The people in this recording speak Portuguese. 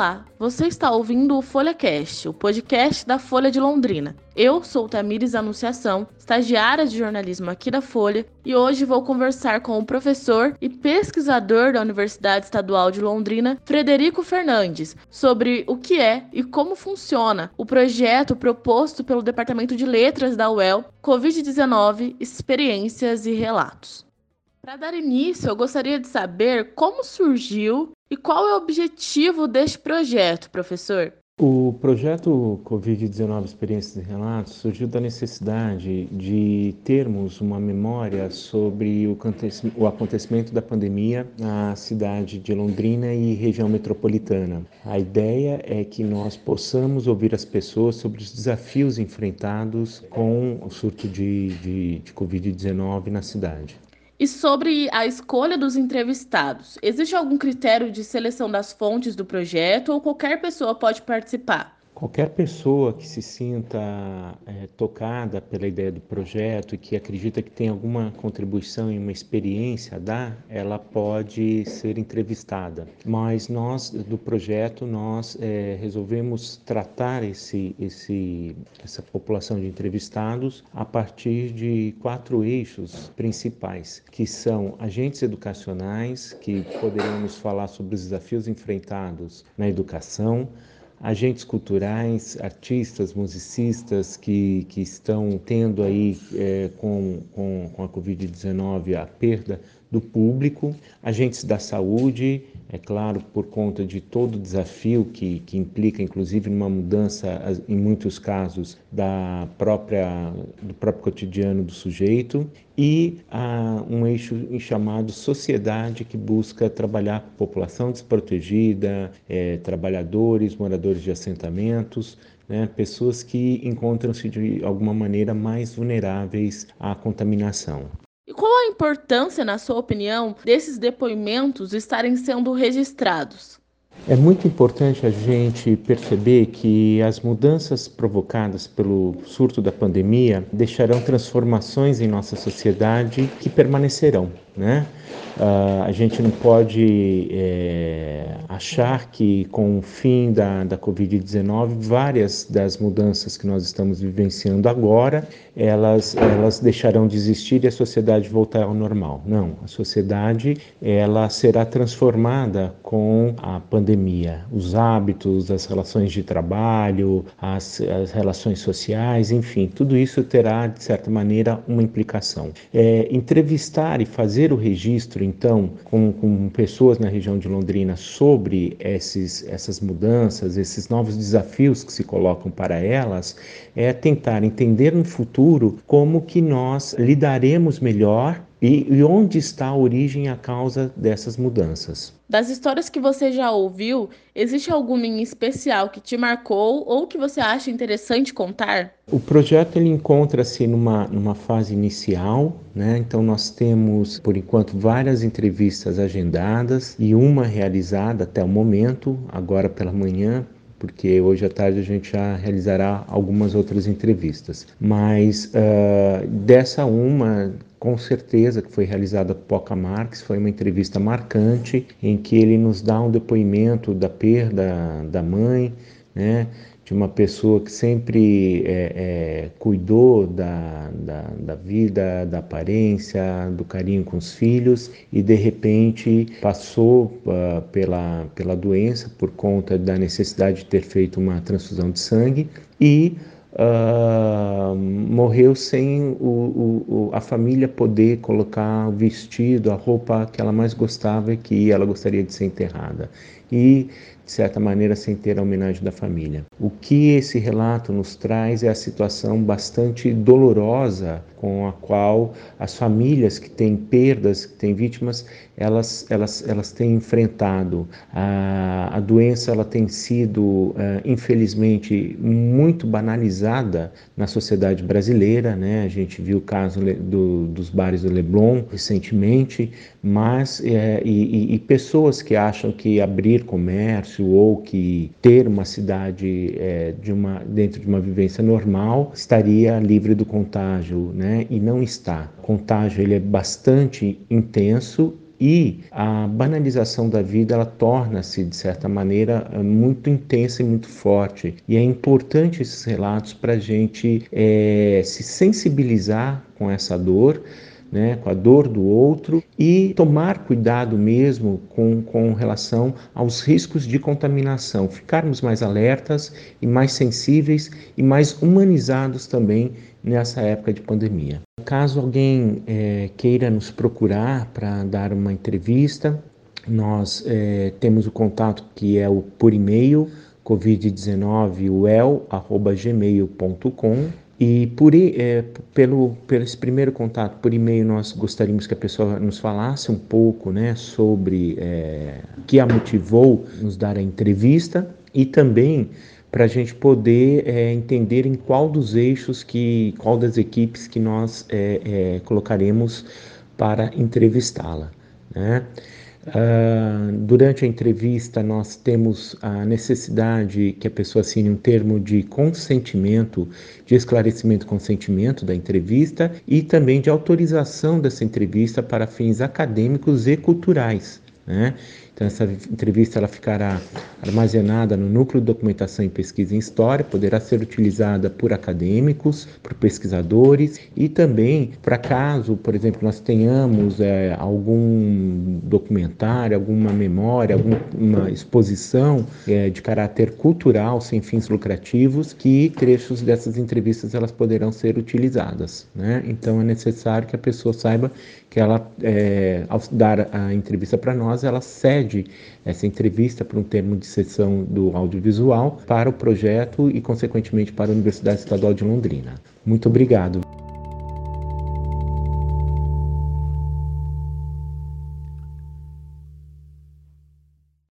Olá, você está ouvindo o FolhaCast, o podcast da Folha de Londrina. Eu sou Tamires Anunciação, estagiária de jornalismo aqui da Folha, e hoje vou conversar com o professor e pesquisador da Universidade Estadual de Londrina, Frederico Fernandes, sobre o que é e como funciona o projeto proposto pelo Departamento de Letras da UEL, Covid-19, Experiências e Relatos. Para dar início, eu gostaria de saber como surgiu e qual é o objetivo deste projeto, professor? O projeto Covid-19 Experiências e Relatos surgiu da necessidade de termos uma memória sobre o acontecimento da pandemia na cidade de Londrina e região metropolitana. A ideia é que nós possamos ouvir as pessoas sobre os desafios enfrentados com o surto de, de, de Covid-19 na cidade. E sobre a escolha dos entrevistados, existe algum critério de seleção das fontes do projeto ou qualquer pessoa pode participar? Qualquer pessoa que se sinta é, tocada pela ideia do projeto e que acredita que tem alguma contribuição e uma experiência a dar, ela pode ser entrevistada. Mas nós do projeto nós é, resolvemos tratar esse, esse, essa população de entrevistados a partir de quatro eixos principais, que são agentes educacionais que poderão nos falar sobre os desafios enfrentados na educação agentes culturais, artistas, musicistas que, que estão tendo aí é, com, com, com a Covid-19 a perda do público, agentes da saúde, é claro, por conta de todo o desafio que, que implica, inclusive, numa mudança, em muitos casos, da própria, do próprio cotidiano do sujeito, e um eixo chamado sociedade, que busca trabalhar a população desprotegida, é, trabalhadores, moradores de assentamentos, né, pessoas que encontram-se de alguma maneira mais vulneráveis à contaminação. E qual a importância, na sua opinião, desses depoimentos estarem sendo registrados? É muito importante a gente perceber que as mudanças provocadas pelo surto da pandemia deixarão transformações em nossa sociedade que permanecerão, né? Uh, a gente não pode é, achar que com o fim da, da Covid-19, várias das mudanças que nós estamos vivenciando agora, elas, elas deixarão de existir e a sociedade voltar ao normal. Não, a sociedade ela será transformada com a pandemia. Os hábitos, as relações de trabalho, as, as relações sociais, enfim, tudo isso terá, de certa maneira, uma implicação. É, entrevistar e fazer o registro então, com, com pessoas na região de Londrina sobre esses, essas mudanças, esses novos desafios que se colocam para elas, é tentar entender no futuro como que nós lidaremos melhor e, e, onde está a origem e a causa dessas mudanças? Das histórias que você já ouviu, existe alguma em especial que te marcou ou que você acha interessante contar? O projeto ele encontra-se numa, numa fase inicial, né? então nós temos, por enquanto, várias entrevistas agendadas e uma realizada até o momento, agora pela manhã, porque hoje à tarde a gente já realizará algumas outras entrevistas. Mas uh, dessa uma com certeza que foi realizada por Poca Marx, foi uma entrevista marcante em que ele nos dá um depoimento da perda da mãe, né, de uma pessoa que sempre é, é, cuidou da, da, da, vida, da aparência, do carinho com os filhos e de repente passou uh, pela, pela doença por conta da necessidade de ter feito uma transfusão de sangue e uh, morreu sem o, o, a família poder colocar o vestido, a roupa que ela mais gostava e que ela gostaria de ser enterrada. E, de certa maneira, sem ter a homenagem da família. O que esse relato nos traz é a situação bastante dolorosa com a qual as famílias que têm perdas, que têm vítimas, elas, elas, elas têm enfrentado. A, a doença ela tem sido, uh, infelizmente, muito banalizada na sociedade brasileira. Né? A gente viu o caso do, dos bares do Leblon recentemente, mas é, e, e, pessoas que acham que abrir comércio ou que ter uma cidade é, de uma, dentro de uma vivência normal estaria livre do contágio, né? E não está. O contágio ele é bastante intenso e a banalização da vida ela torna-se de certa maneira muito intensa e muito forte e é importante esses relatos para a gente é, se sensibilizar com essa dor né, com a dor do outro e tomar cuidado mesmo com, com relação aos riscos de contaminação, ficarmos mais alertas e mais sensíveis e mais humanizados também nessa época de pandemia. Caso alguém é, queira nos procurar para dar uma entrevista, nós é, temos o contato que é o por e-mail covid19wel@gmail.com e por, é, pelo, pelo esse primeiro contato por e-mail, nós gostaríamos que a pessoa nos falasse um pouco né, sobre é, o que a motivou nos dar a entrevista e também para a gente poder é, entender em qual dos eixos, que, qual das equipes que nós é, é, colocaremos para entrevistá-la. Né? Uh, durante a entrevista, nós temos a necessidade que a pessoa assine um termo de consentimento, de esclarecimento consentimento da entrevista e também de autorização dessa entrevista para fins acadêmicos e culturais. Né? Então essa entrevista ela ficará armazenada no núcleo de documentação e pesquisa em história, poderá ser utilizada por acadêmicos, por pesquisadores e também para caso, por exemplo, nós tenhamos é, algum documentário, alguma memória, alguma exposição é, de caráter cultural sem fins lucrativos, que trechos dessas entrevistas elas poderão ser utilizadas. Né? Então é necessário que a pessoa saiba que ela, é, ao dar a entrevista para nós, ela cede essa entrevista para um termo de sessão do audiovisual para o projeto e, consequentemente, para a Universidade Estadual de Londrina. Muito obrigado.